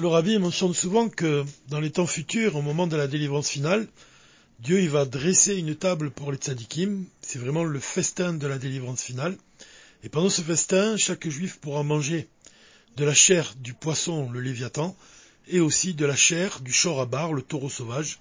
Le rabbi mentionne souvent que dans les temps futurs, au moment de la délivrance finale, Dieu il va dresser une table pour les tzadikim. C'est vraiment le festin de la délivrance finale. Et pendant ce festin, chaque juif pourra manger de la chair du poisson, le léviathan, et aussi de la chair du chorabar, le taureau sauvage.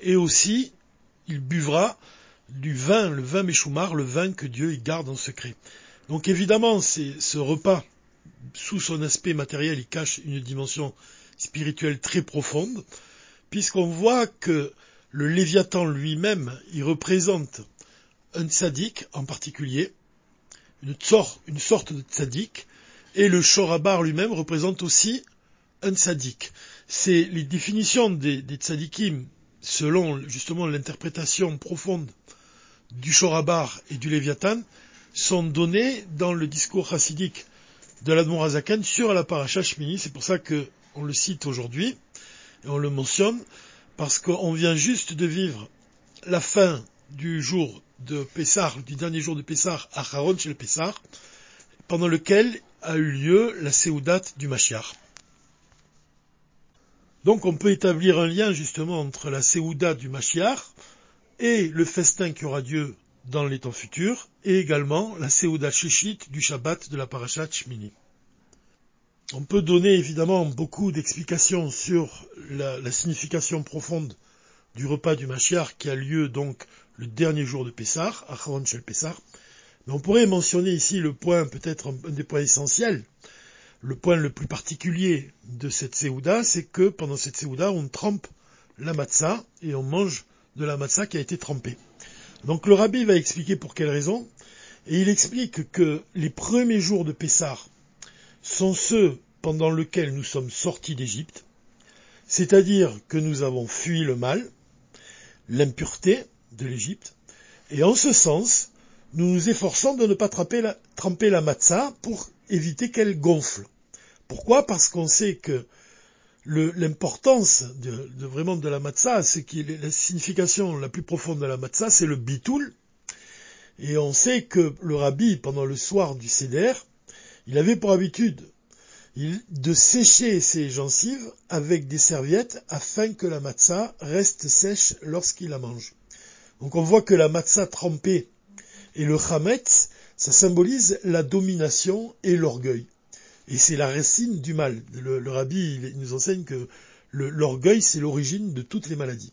Et aussi, il buvra du vin, le vin méchoumar, le vin que Dieu y garde en secret. Donc évidemment, c'est ce repas sous son aspect matériel, il cache une dimension spirituelle très profonde, puisqu'on voit que le Léviathan lui-même, il représente un tzaddik en particulier, une, sorte, de tzaddik, et le Shorabar lui-même représente aussi un tzaddik. C'est les définitions des, des selon justement l'interprétation profonde du Shorabar et du Léviathan, sont données dans le discours chassidique de l'Admorazakan sur la paracha. C'est pour ça qu'on le cite aujourd'hui et on le mentionne parce qu'on vient juste de vivre la fin du jour de Pessah, du dernier jour de Pessah à Haron chez le Pessah, pendant lequel a eu lieu la Séoudat du Mashiach. Donc on peut établir un lien justement entre la Séouda du Mashiach et le festin qui aura lieu dans les temps futurs, et également la Seuda Shishit du Shabbat de la Parashat Shmini. On peut donner évidemment beaucoup d'explications sur la, signification profonde du repas du Mashiach qui a lieu donc le dernier jour de Pessah, Acharon Shel Pessah, mais on pourrait mentionner ici le point, peut-être un des points essentiels, le point le plus particulier de cette Seuda, c'est que pendant cette Seuda, on trempe la matzah et on mange de la matzah qui a été trempée. Donc le rabbi va expliquer pour quelle raison, et il explique que les premiers jours de Pessah sont ceux pendant lesquels nous sommes sortis d'Égypte, c'est-à-dire que nous avons fui le mal, l'impureté de l'Égypte, et en ce sens, nous nous efforçons de ne pas tremper la, tremper la matzah pour éviter qu'elle gonfle. Pourquoi? Parce qu'on sait que l'importance de, vraiment de la matzah, c'est que la signification la plus profonde de la matzah, c'est le bitoul. Et on sait que le rabbi, pendant le soir du seder, il avait pour habitude de sécher ses gencives avec des serviettes afin que la matzah reste sèche lorsqu'il la mange. Donc on voit que la matzah trempée et le chametz, ça symbolise la domination et l'orgueil. Et c'est la racine du mal. Le, rabbi nous enseigne que l'orgueil, c'est l'origine de toutes les maladies.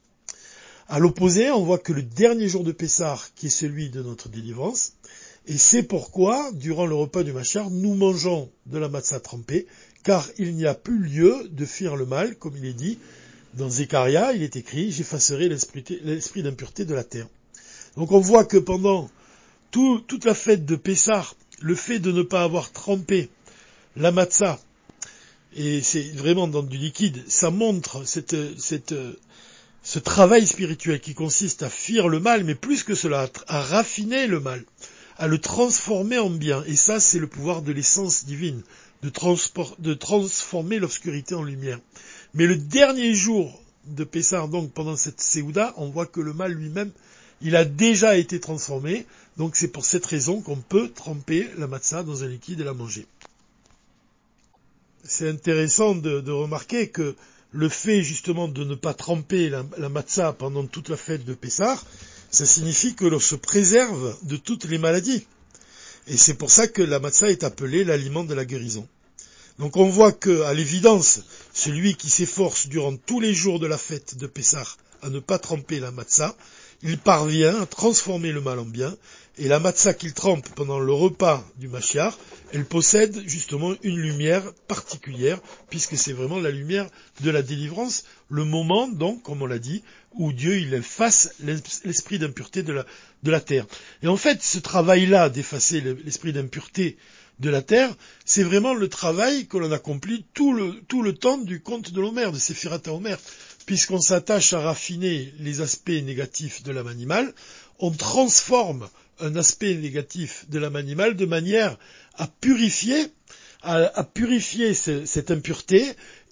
À l'opposé, on voit que le dernier jour de Pessah, qui est celui de notre délivrance, et c'est pourquoi, durant le repas du Machar, nous mangeons de la matzah trempée, car il n'y a plus lieu de fuir le mal, comme il est dit dans Zekaria, il est écrit, j'effacerai l'esprit d'impureté de la terre. Donc on voit que pendant toute la fête de Pessah, le fait de ne pas avoir trempé la matzah, et c'est vraiment dans du liquide, ça montre cette, ce travail spirituel qui consiste à fuir le mal, mais plus que cela, à raffiner le mal, à le transformer en bien. Et ça, c'est le pouvoir de l'essence divine, de, de transformer l'obscurité en lumière. Mais le dernier jour de Pessar, donc pendant cette Séouda, on voit que le mal lui-même, il a déjà été transformé, donc c'est pour cette raison qu'on peut tremper la matzah dans un liquide et la manger c'est intéressant de, remarquer que le fait justement de ne pas tremper la, la pendant toute la fête de Pessah, ça signifie que l'on se préserve de toutes les maladies. Et c'est pour ça que la matzah est appelée l'aliment de la guérison. Donc on voit que, à l'évidence, celui qui s'efforce durant tous les jours de la fête de Pessah à ne pas tremper la matzah, il parvient à transformer le mal en bien, et la matzah qu'il trempe pendant le repas du Mashiach, elle possède justement une lumière particulière, puisque c'est vraiment la lumière de la délivrance, le moment donc, comme on l'a dit, où Dieu il efface l'esprit d'impureté de la, terre. Et en fait, ce travail-là d'effacer l'esprit d'impureté de la terre, c'est vraiment le travail que l'on accomplit tout le, temps du conte de l'Homère, de Séphirat Homer puisqu'on s'attache à raffiner les aspects négatifs de l'âme animale, on transforme un aspect négatif de l'âme animale de manière à purifier, à, purifier cette impureté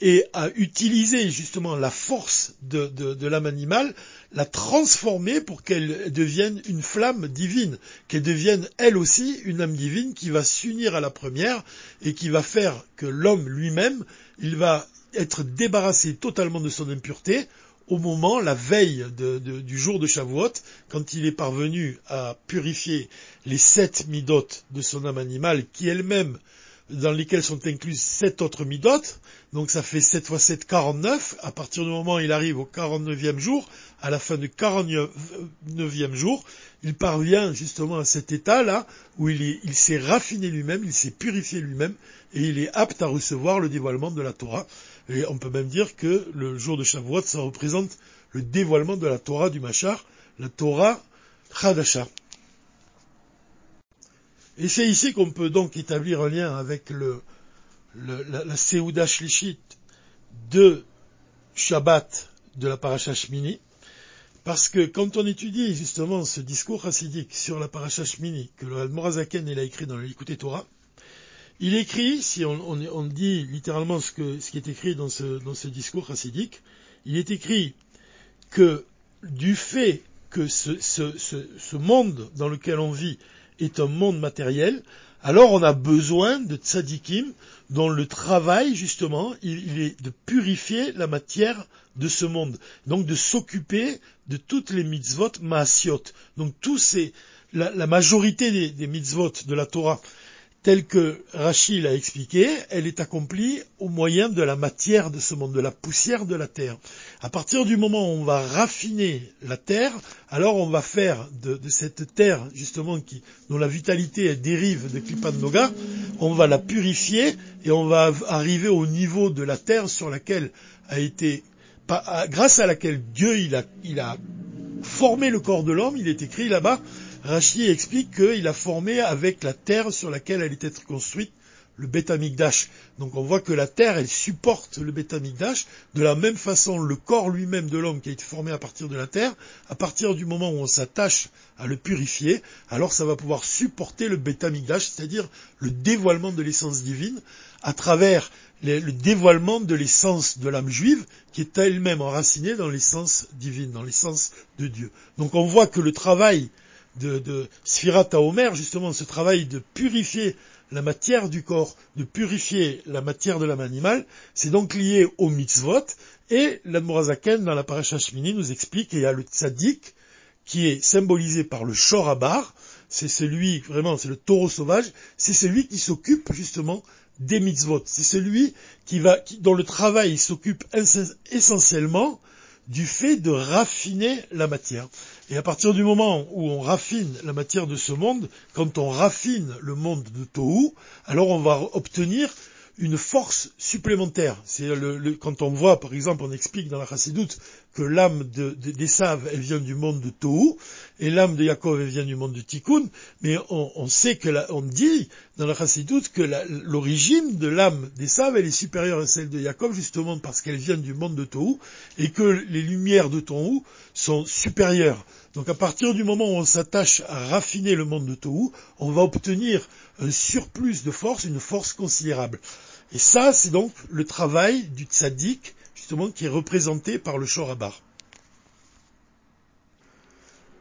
et à utiliser justement la force de, de l'âme animale, la transformer pour qu'elle devienne une flamme divine, qu'elle devienne elle aussi une âme divine qui va s'unir à la première et qui va faire que l'homme lui-même, il va être débarrassé totalement de son impureté au moment, la veille du jour de Shavuot, quand il est parvenu à purifier les sept midotes de son âme animale, qui elle-même dans lesquelles sont incluses sept autres midotes, donc ça fait 7 fois 7, 49, à partir du moment où il arrive au 49e jour, à la fin du 49e jour, il parvient justement à cet état-là, où il, s'est raffiné lui-même, il s'est purifié lui-même, et il est apte à recevoir le dévoilement de la Torah. Et on peut même dire que le jour de Shavuot, ça représente le dévoilement de la Torah du Machar, la Torah Chadasha. Et c'est ici qu'on peut donc établir un lien avec le, la, la Seouda Shlishit de Shabbat de la Paracha Shmini, parce que quand on étudie justement ce discours chassidique sur la Paracha Shmini, que le Morazaken a écrit dans le Likuté Torah, il écrit, si on, dit littéralement ce, qui est écrit dans ce, discours chassidique, il est écrit que du fait que ce, ce monde dans lequel on vit est un monde matériel, alors on a besoin de tzadikim dont le travail, justement, il, est de purifier la matière de ce monde. Donc de s'occuper de toutes les mitzvot maasiot. Donc tous ces, la, majorité des, des mitzvot de la Torah telle que Rachid l'a expliqué, elle est accomplie au moyen de la matière de ce monde, de la poussière de la terre. À partir du moment où on va raffiner la terre, alors on va faire de, cette terre, justement, dont la vitalité dérive de Klipan Noga, on va la purifier et on va arriver au niveau de la terre sur laquelle a été, grâce à laquelle Dieu a formé le corps de l'homme, il est écrit là-bas, Rashi explique qu'il a formé avec la terre sur laquelle elle était construite le Betamikdash. Donc on voit que la terre, elle supporte le Betamikdash. De la même façon, le corps lui-même de l'homme qui a été formé à partir de la terre, à partir du moment où on s'attache à le purifier, alors ça va pouvoir supporter le Betamikdash, c'est-à-dire le dévoilement de l'essence divine, à travers le dévoilement de l'essence de l'âme juive, qui est elle-même enracinée dans l'essence divine, dans l'essence de Dieu. Donc on voit que le travail de, de Sfirat Omer, justement, ce travail de purifier la matière du corps, de purifier la matière de l'âme animale, c'est donc lié au mitzvot, et l'Admorazaken, dans la paracha Shmini, nous explique qu'il y a le tzaddik, qui est symbolisé par le shorabar, c'est celui, vraiment, c'est le taureau sauvage, c'est celui qui s'occupe, justement, des mitzvot. C'est celui qui va, dont le travail s'occupe essentiellement du fait de raffiner la matière. Et à partir du moment où on raffine la matière de ce monde, quand on raffine le monde de Tohu, alors on va obtenir une force supplémentaire. C'est le, quand on voit, par exemple, on explique dans la Chassidoute que l'âme de, elle vient du monde de Tohu, et l'âme de Yaakov, elle vient du monde de Tikkun, mais on, sait que, on dit dans la Chassidoute que l'origine de l'âme d'Esav, elle est supérieure à celle de Yaakov, justement parce qu'elle vient du monde de Tohu, et que les lumières de Tohu sont supérieures. Donc à partir du moment où on s'attache à raffiner le monde de Tohu, on va obtenir un surplus de force, une force considérable. Et ça, c'est donc le travail du tzaddik, justement, qui est représenté par le shorabar.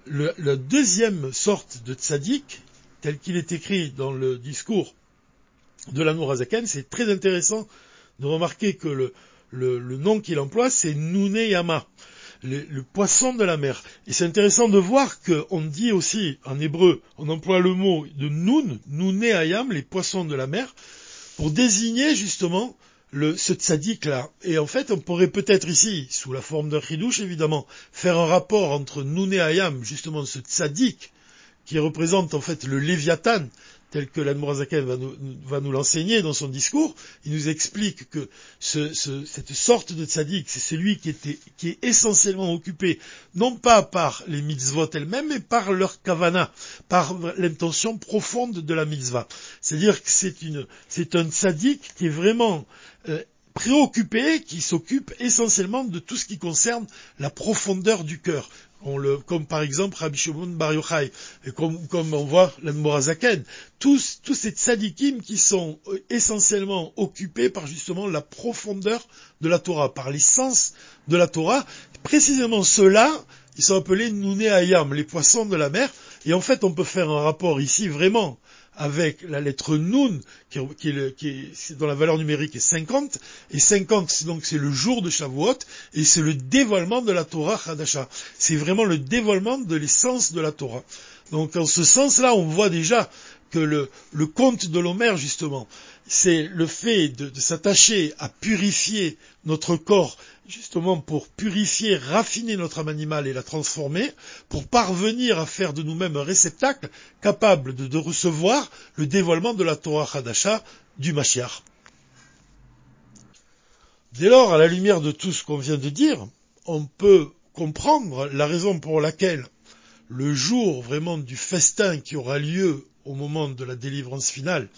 la deuxième sorte de tzaddik, tel qu'il est écrit dans le discours de l'amour Azaken, c'est très intéressant de remarquer que le, le nom qu'il emploie, c'est Nuneyama le, poisson de la mer. Et c'est intéressant de voir qu'on dit aussi en hébreu, on emploie le mot de nun, nuné ayam, les poissons de la mer, pour désigner justement le, ce tzaddik là. Et en fait, on pourrait peut-être ici, sous la forme d'un chidouche évidemment, faire un rapport entre nuné ayam, justement ce tzaddik, qui représente en fait le léviathan, tel que l'Admorazaken va nous, va nous l'enseigner dans son discours, il nous explique que cette sorte de tzaddik, c'est celui qui, était, qui est essentiellement occupé, non pas par les mitzvot elles-mêmes, mais par leur kavana, par l'intention profonde de la mitzvah. C'est-à-dire que c'est c'est un tzaddik qui est vraiment euh, préoccupé, qui s'occupe essentiellement de tout ce qui concerne la profondeur du cœur. Comme par exemple Rabbi Shimon Bar Yochai, comme, on voit l'Anmorazaken, tous, tous ces tzadikim qui sont euh, essentiellement occupés par justement la profondeur de la Torah, par l'essence de la Torah, précisément ceux-là, ils sont appelés Ayam, les poissons de la mer, et en fait on peut faire un rapport ici vraiment avec la lettre Nun, qui, dont la valeur numérique est 50, et 50, donc c'est le jour de Shavuot, et c'est le dévoilement de la Torah Hadasha. C'est vraiment le dévoilement de l'essence de la Torah. Donc en ce sens-là, on voit déjà que le, le conte de l'Homère, justement, c'est le fait de, de s'attacher à purifier notre corps, justement pour purifier, raffiner notre âme animale et la transformer, pour parvenir à faire de nous-mêmes un réceptacle capable de, de, recevoir le dévoilement de la Torah Hadasha du Mashiach. Dès lors, à la lumière de tout ce qu'on vient de dire, on peut comprendre la raison pour laquelle le jour vraiment du festin qui aura lieu au moment de la délivrance finale,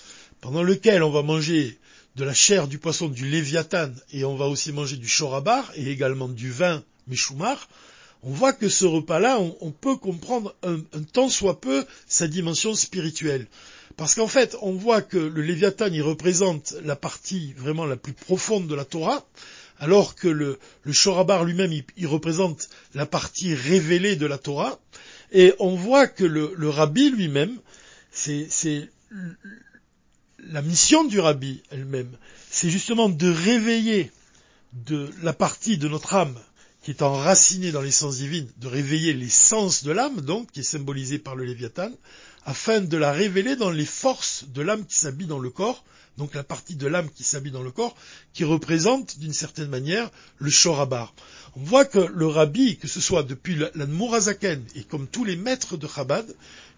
pendant lequel on va manger de la chair du poisson du léviathan et on va aussi manger du chorabar et également du vin méchoumar, on voit que ce repas-là, on, peut comprendre un, tant soit peu sa dimension spirituelle. Parce qu'en fait, on voit que le Léviathan, il représente la partie vraiment la plus profonde de la Torah, alors que le, le Shorabar lui-même, il, représente la partie révélée de la Torah. Et on voit que le, le rabbi lui-même, c'est la mission du rabbi elle-même, c'est justement de réveiller de la partie de notre âme qui est enracinée dans l'essence divine, de réveiller l'essence de l'âme, donc, qui est symbolisée par le Léviathan, afin de la révéler dans les forces de l'âme qui s'habille dans le corps, donc la partie de l'âme qui s'habille dans le corps, qui représente d'une certaine manière le Shorabar. On voit que le rabbi, que ce soit depuis l'Admorazaken et comme tous les maîtres de Chabad,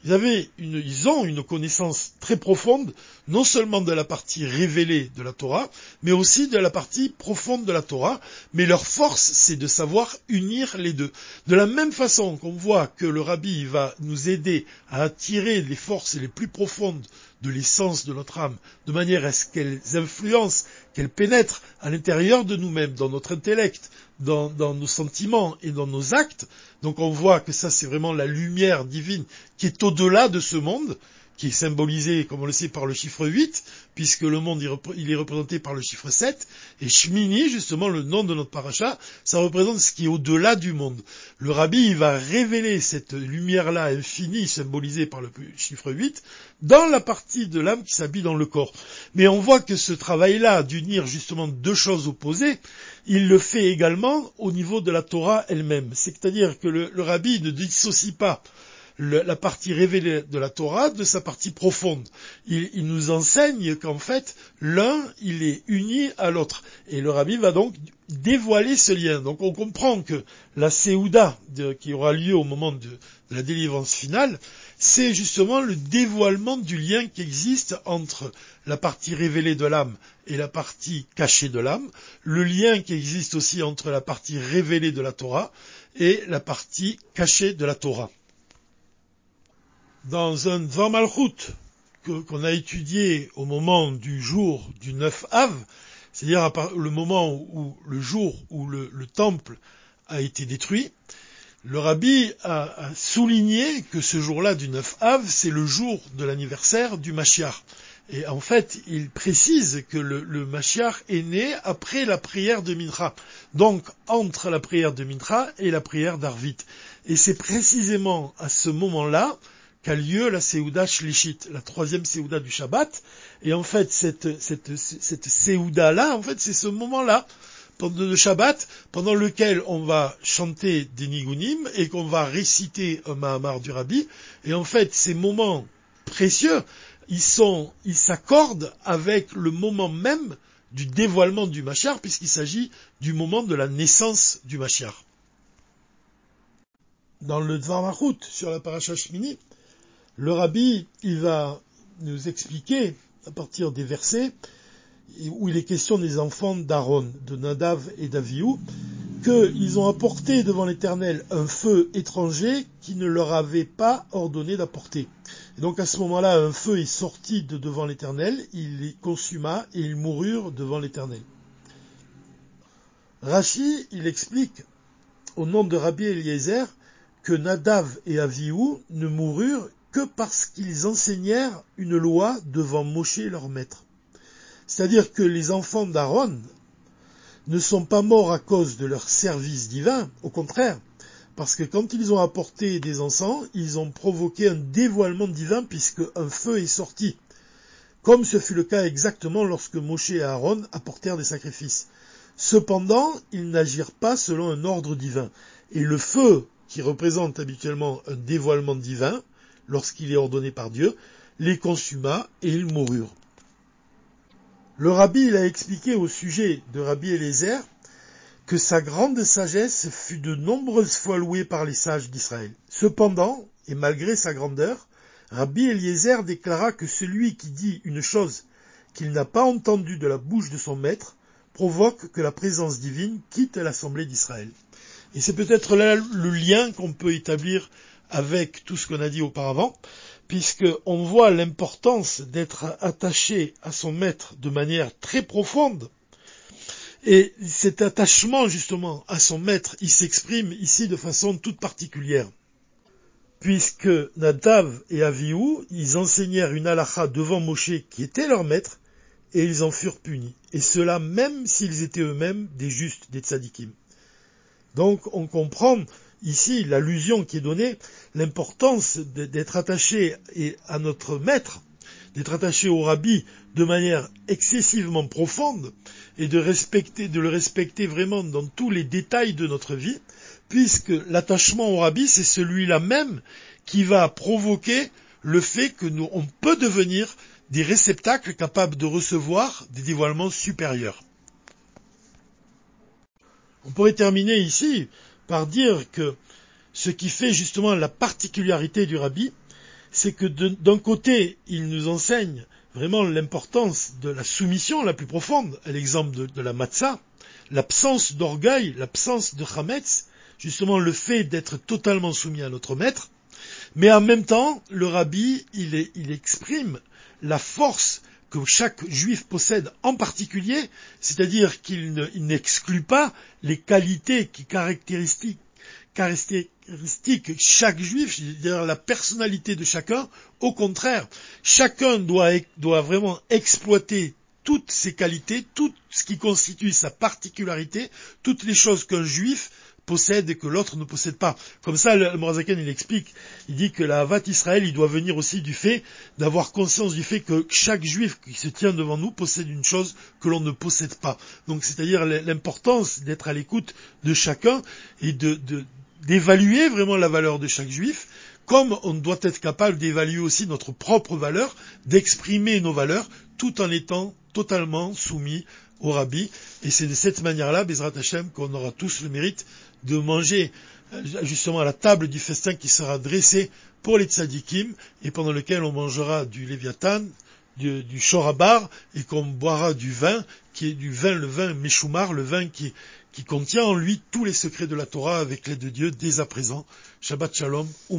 ils, avaient une, ils ont une connaissance très profonde, non seulement de la partie révélée de la Torah, mais aussi de la partie profonde de la Torah, mais leur force, c'est de savoir unir les deux. De la même façon qu'on voit que le rabbi va nous aider à attirer les forces les plus profondes de l'essence de notre âme, de manière à ce qu'elles influencent, qu'elles pénètrent à l'intérieur de nous-mêmes, dans notre intellect, dans, dans, nos sentiments et dans nos actes. Donc on voit que ça c'est vraiment la lumière divine qui est au-delà de ce monde, qui est symbolisé, comme on le sait, par le chiffre 8, puisque le monde il est représenté par le chiffre 7, et Shmini, justement le nom de notre paracha, ça représente ce qui est au-delà du monde. Le rabbi va révéler cette lumière-là infinie, symbolisée par le chiffre 8, dans la partie de l'âme qui s'habille dans le corps. Mais on voit que ce travail-là, d'unir justement deux choses opposées, il le fait également au niveau de la Torah elle-même. C'est-à-dire que le, le rabbi ne dissocie pas la partie révélée de la Torah de sa partie profonde. Il, nous enseigne qu'en fait, l'un, il est uni à l'autre. Et le rabbi va donc dévoiler ce lien. Donc on comprend que la Séouda qui aura lieu au moment de la délivrance finale, c'est justement le dévoilement du lien qui existe entre la partie révélée de l'âme et la partie cachée de l'âme, le lien qui existe aussi entre la partie révélée de la Torah et la partie cachée de la Torah dans un Dvar Malchut qu'on a étudié au moment du jour du 9 Av, c'est-à-dire le moment où le jour où le, temple a été détruit, le rabbi a, souligné que ce jour-là du 9 Av, c'est le jour de l'anniversaire du Mashiach. Et en fait, il précise que le, le est né après la prière de Mincha. Donc, entre la prière de Mincha et la prière d'Arvit. Et c'est précisément à ce moment-là qu'a lieu la Séouda Shlishit, la troisième Séouda du Shabbat. Et en fait, cette, cette, cette Séouda-là, en fait, c'est ce moment-là, pendant le Shabbat, pendant lequel on va chanter des Nigunim et qu'on va réciter un Mahamar du Rabbi. Et en fait, ces moments précieux, ils sont, ils s'accordent avec le moment même du dévoilement du Machar, puisqu'il s'agit du moment de la naissance du Machar. Dans le Dvar sur la Paracha Shmini, le rabbi, il va nous expliquer, à partir des versets, où il est question des enfants d'Aaron, de Nadav et d'Aviou, qu'ils ont apporté devant l'Éternel un feu étranger qui ne leur avait pas ordonné d'apporter. Et donc à ce moment-là, un feu est sorti de devant l'Éternel, il les consuma et ils moururent devant l'Éternel. Rachi, il explique, au nom de Rabbi Eliezer, que Nadav et Aviou ne moururent que parce qu'ils enseignèrent une loi devant Moshe leur maître. C'est-à-dire que les enfants d'Aaron ne sont pas morts à cause de leur service divin, au contraire, parce que quand ils ont apporté des encens, ils ont provoqué un dévoilement divin puisque un feu est sorti. Comme ce fut le cas exactement lorsque Moshe et Aaron apportèrent des sacrifices. Cependant, ils n'agirent pas selon un ordre divin. Et le feu, qui représente habituellement un dévoilement divin, lorsqu'il est ordonné par Dieu, les consuma et ils moururent. Le rabbi il a expliqué au sujet de Rabbi Eliezer que sa grande sagesse fut de nombreuses fois louée par les sages d'Israël. Cependant, et malgré sa grandeur, Rabbi Eliezer déclara que celui qui dit une chose qu'il n'a pas entendue de la bouche de son maître provoque que la présence divine quitte l'assemblée d'Israël. Et c'est peut-être là le lien qu'on peut établir avec tout ce qu'on a dit auparavant, puisqu'on voit l'importance d'être attaché à son maître de manière très profonde, et cet attachement justement à son maître, il s'exprime ici de façon toute particulière. Puisque Nadav et Avihu, ils enseignèrent une halakha devant Moshe qui était leur maître, et ils en furent punis. Et cela même s'ils étaient eux-mêmes des justes, des tzadikim. Donc on comprend ici l'allusion qui est donnée, l'importance d'être attaché à notre maître, d'être attaché au rabbi de manière excessivement profonde et de respecter, de le respecter vraiment dans tous les détails de notre vie, puisque l'attachement au rabbi, c'est celui-là même qui va provoquer le fait que nous, on peut devenir des réceptacles capables de recevoir des dévoilements supérieurs. On pourrait terminer ici par dire que ce qui fait justement la particularité du rabbi, c'est que d'un côté, il nous enseigne vraiment l'importance de la soumission la plus profonde, à l'exemple de, la matzah, l'absence d'orgueil, l'absence de chametz, justement le fait d'être totalement soumis à notre maître, mais en même temps, le rabbi, il, il exprime la force que chaque juif possède en particulier, c'est-à-dire qu'il n'exclut pas les qualités qui caractérisent, caractéristique chaque juif, c'est-à-dire la personnalité de chacun. Au contraire, chacun doit vraiment exploiter toutes ses qualités, tout ce qui constitue sa particularité, toutes les choses qu'un juif possède et que l'autre ne possède pas. Comme ça, le Morazaken, il explique, il dit que la Havat Israël, il doit venir aussi du fait d'avoir conscience du fait que chaque juif qui se tient devant nous possède une chose que l'on ne possède pas. Donc, c'est-à-dire l'importance d'être à l'écoute de chacun et d'évaluer vraiment la valeur de chaque juif, comme on doit être capable d'évaluer aussi notre propre valeur, d'exprimer nos valeurs, tout en étant totalement soumis au rabbi. Et c'est de cette manière-là, Bezrat Hashem, qu'on aura tous le mérite de manger euh, justement à la table du festin qui sera dressé pour les tzadikim et pendant lequel on mangera du léviathan, du, du shorabar et qu'on boira du vin qui est du vin, le vin meshoumar, le vin qui, qui contient en lui tous les secrets de la Torah avec l'aide de Dieu dès à présent. Shabbat Shalom ou.